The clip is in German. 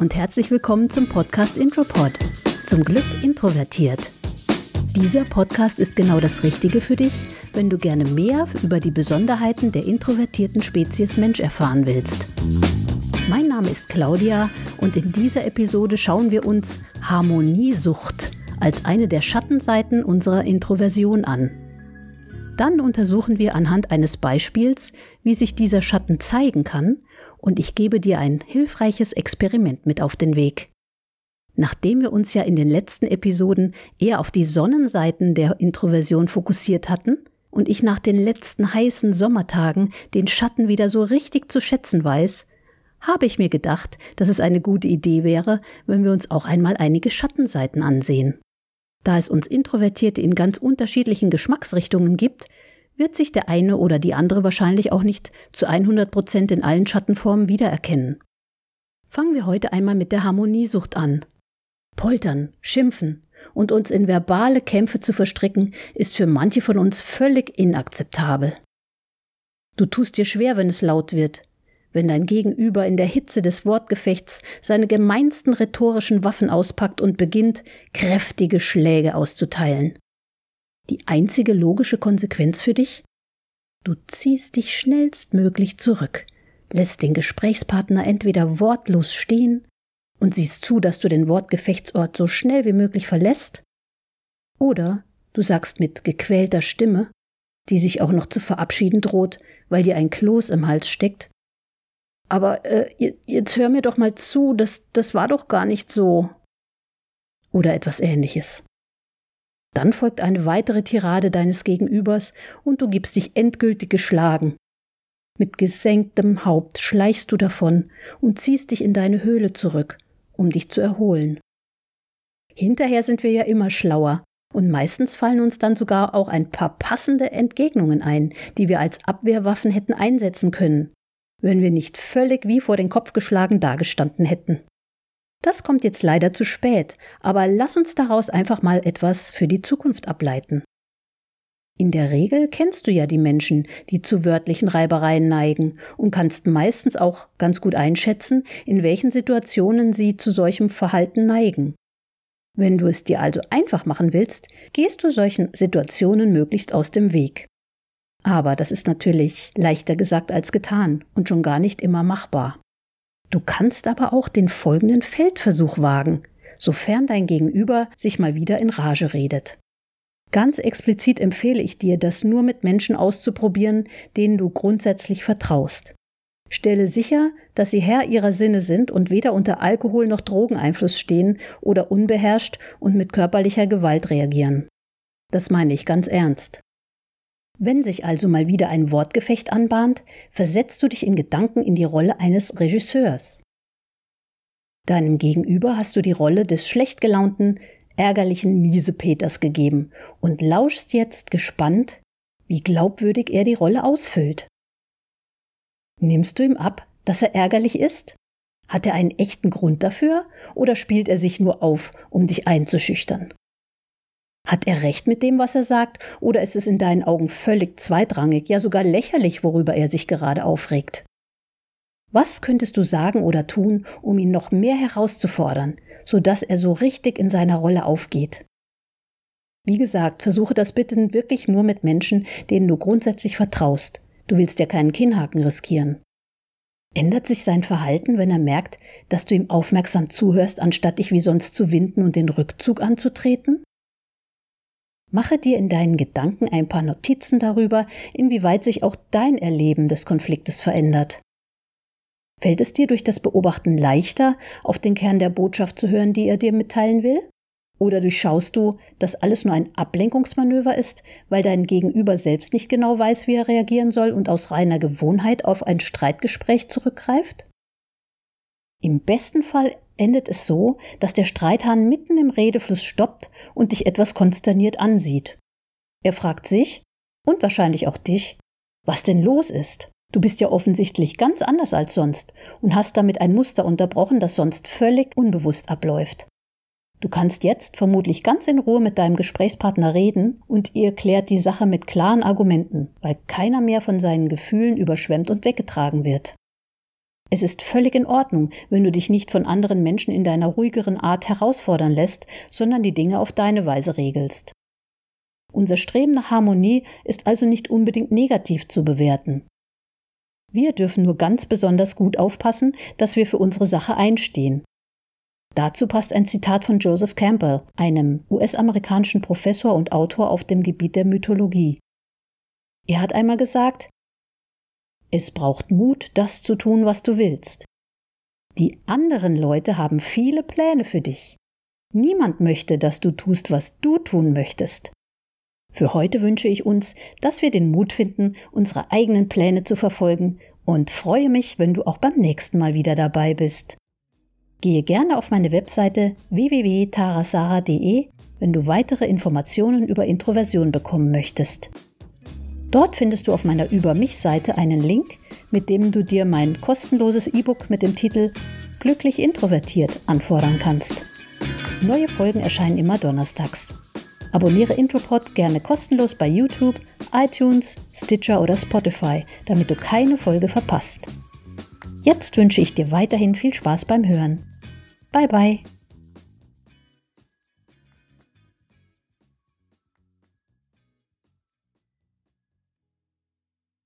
und herzlich willkommen zum Podcast Intropod. Zum Glück introvertiert. Dieser Podcast ist genau das Richtige für dich, wenn du gerne mehr über die Besonderheiten der introvertierten Spezies Mensch erfahren willst. Mein Name ist Claudia und in dieser Episode schauen wir uns Harmoniesucht als eine der Schattenseiten unserer Introversion an. Dann untersuchen wir anhand eines Beispiels, wie sich dieser Schatten zeigen kann und ich gebe dir ein hilfreiches Experiment mit auf den Weg. Nachdem wir uns ja in den letzten Episoden eher auf die Sonnenseiten der Introversion fokussiert hatten und ich nach den letzten heißen Sommertagen den Schatten wieder so richtig zu schätzen weiß, habe ich mir gedacht, dass es eine gute Idee wäre, wenn wir uns auch einmal einige Schattenseiten ansehen. Da es uns Introvertierte in ganz unterschiedlichen Geschmacksrichtungen gibt, wird sich der eine oder die andere wahrscheinlich auch nicht zu 100 Prozent in allen Schattenformen wiedererkennen. Fangen wir heute einmal mit der Harmoniesucht an. Poltern, schimpfen und uns in verbale Kämpfe zu verstricken, ist für manche von uns völlig inakzeptabel. Du tust dir schwer, wenn es laut wird, wenn dein Gegenüber in der Hitze des Wortgefechts seine gemeinsten rhetorischen Waffen auspackt und beginnt, kräftige Schläge auszuteilen die einzige logische Konsequenz für dich? Du ziehst dich schnellstmöglich zurück, lässt den Gesprächspartner entweder wortlos stehen und siehst zu, dass du den Wortgefechtsort so schnell wie möglich verlässt, oder du sagst mit gequälter Stimme, die sich auch noch zu verabschieden droht, weil dir ein Kloß im Hals steckt, aber äh, jetzt hör mir doch mal zu, das, das war doch gar nicht so. Oder etwas ähnliches. Dann folgt eine weitere Tirade deines Gegenübers und du gibst dich endgültig geschlagen. Mit gesenktem Haupt schleichst du davon und ziehst dich in deine Höhle zurück, um dich zu erholen. Hinterher sind wir ja immer schlauer, und meistens fallen uns dann sogar auch ein paar passende Entgegnungen ein, die wir als Abwehrwaffen hätten einsetzen können, wenn wir nicht völlig wie vor den Kopf geschlagen dagestanden hätten. Das kommt jetzt leider zu spät, aber lass uns daraus einfach mal etwas für die Zukunft ableiten. In der Regel kennst du ja die Menschen, die zu wörtlichen Reibereien neigen und kannst meistens auch ganz gut einschätzen, in welchen Situationen sie zu solchem Verhalten neigen. Wenn du es dir also einfach machen willst, gehst du solchen Situationen möglichst aus dem Weg. Aber das ist natürlich leichter gesagt als getan und schon gar nicht immer machbar. Du kannst aber auch den folgenden Feldversuch wagen, sofern dein Gegenüber sich mal wieder in Rage redet. Ganz explizit empfehle ich dir, das nur mit Menschen auszuprobieren, denen du grundsätzlich vertraust. Stelle sicher, dass sie Herr ihrer Sinne sind und weder unter Alkohol noch Drogeneinfluss stehen oder unbeherrscht und mit körperlicher Gewalt reagieren. Das meine ich ganz ernst. Wenn sich also mal wieder ein Wortgefecht anbahnt, versetzt du dich in Gedanken in die Rolle eines Regisseurs. Deinem Gegenüber hast du die Rolle des schlecht gelaunten, ärgerlichen Miesepeters gegeben und lauschst jetzt gespannt, wie glaubwürdig er die Rolle ausfüllt. Nimmst du ihm ab, dass er ärgerlich ist? Hat er einen echten Grund dafür oder spielt er sich nur auf, um dich einzuschüchtern? Hat er recht mit dem, was er sagt, oder ist es in deinen Augen völlig zweitrangig, ja sogar lächerlich, worüber er sich gerade aufregt? Was könntest du sagen oder tun, um ihn noch mehr herauszufordern, so dass er so richtig in seiner Rolle aufgeht? Wie gesagt, versuche das bitte wirklich nur mit Menschen, denen du grundsätzlich vertraust. Du willst ja keinen Kinnhaken riskieren. Ändert sich sein Verhalten, wenn er merkt, dass du ihm aufmerksam zuhörst, anstatt dich wie sonst zu winden und den Rückzug anzutreten? Mache dir in deinen Gedanken ein paar Notizen darüber, inwieweit sich auch dein Erleben des Konfliktes verändert. Fällt es dir durch das Beobachten leichter, auf den Kern der Botschaft zu hören, die er dir mitteilen will? Oder durchschaust du, dass alles nur ein Ablenkungsmanöver ist, weil dein Gegenüber selbst nicht genau weiß, wie er reagieren soll und aus reiner Gewohnheit auf ein Streitgespräch zurückgreift? Im besten Fall endet es so, dass der Streithahn mitten im Redefluss stoppt und dich etwas konsterniert ansieht. Er fragt sich und wahrscheinlich auch dich, was denn los ist. Du bist ja offensichtlich ganz anders als sonst und hast damit ein Muster unterbrochen, das sonst völlig unbewusst abläuft. Du kannst jetzt vermutlich ganz in Ruhe mit deinem Gesprächspartner reden und ihr klärt die Sache mit klaren Argumenten, weil keiner mehr von seinen Gefühlen überschwemmt und weggetragen wird. Es ist völlig in Ordnung, wenn du dich nicht von anderen Menschen in deiner ruhigeren Art herausfordern lässt, sondern die Dinge auf deine Weise regelst. Unser Streben nach Harmonie ist also nicht unbedingt negativ zu bewerten. Wir dürfen nur ganz besonders gut aufpassen, dass wir für unsere Sache einstehen. Dazu passt ein Zitat von Joseph Campbell, einem US-amerikanischen Professor und Autor auf dem Gebiet der Mythologie. Er hat einmal gesagt, es braucht Mut, das zu tun, was du willst. Die anderen Leute haben viele Pläne für dich. Niemand möchte, dass du tust, was du tun möchtest. Für heute wünsche ich uns, dass wir den Mut finden, unsere eigenen Pläne zu verfolgen und freue mich, wenn du auch beim nächsten Mal wieder dabei bist. Gehe gerne auf meine Webseite www.tarasara.de, wenn du weitere Informationen über Introversion bekommen möchtest. Dort findest du auf meiner Über mich-Seite einen Link, mit dem du dir mein kostenloses E-Book mit dem Titel Glücklich introvertiert anfordern kannst. Neue Folgen erscheinen immer donnerstags. Abonniere Intropod gerne kostenlos bei YouTube, iTunes, Stitcher oder Spotify, damit du keine Folge verpasst. Jetzt wünsche ich dir weiterhin viel Spaß beim Hören. Bye bye.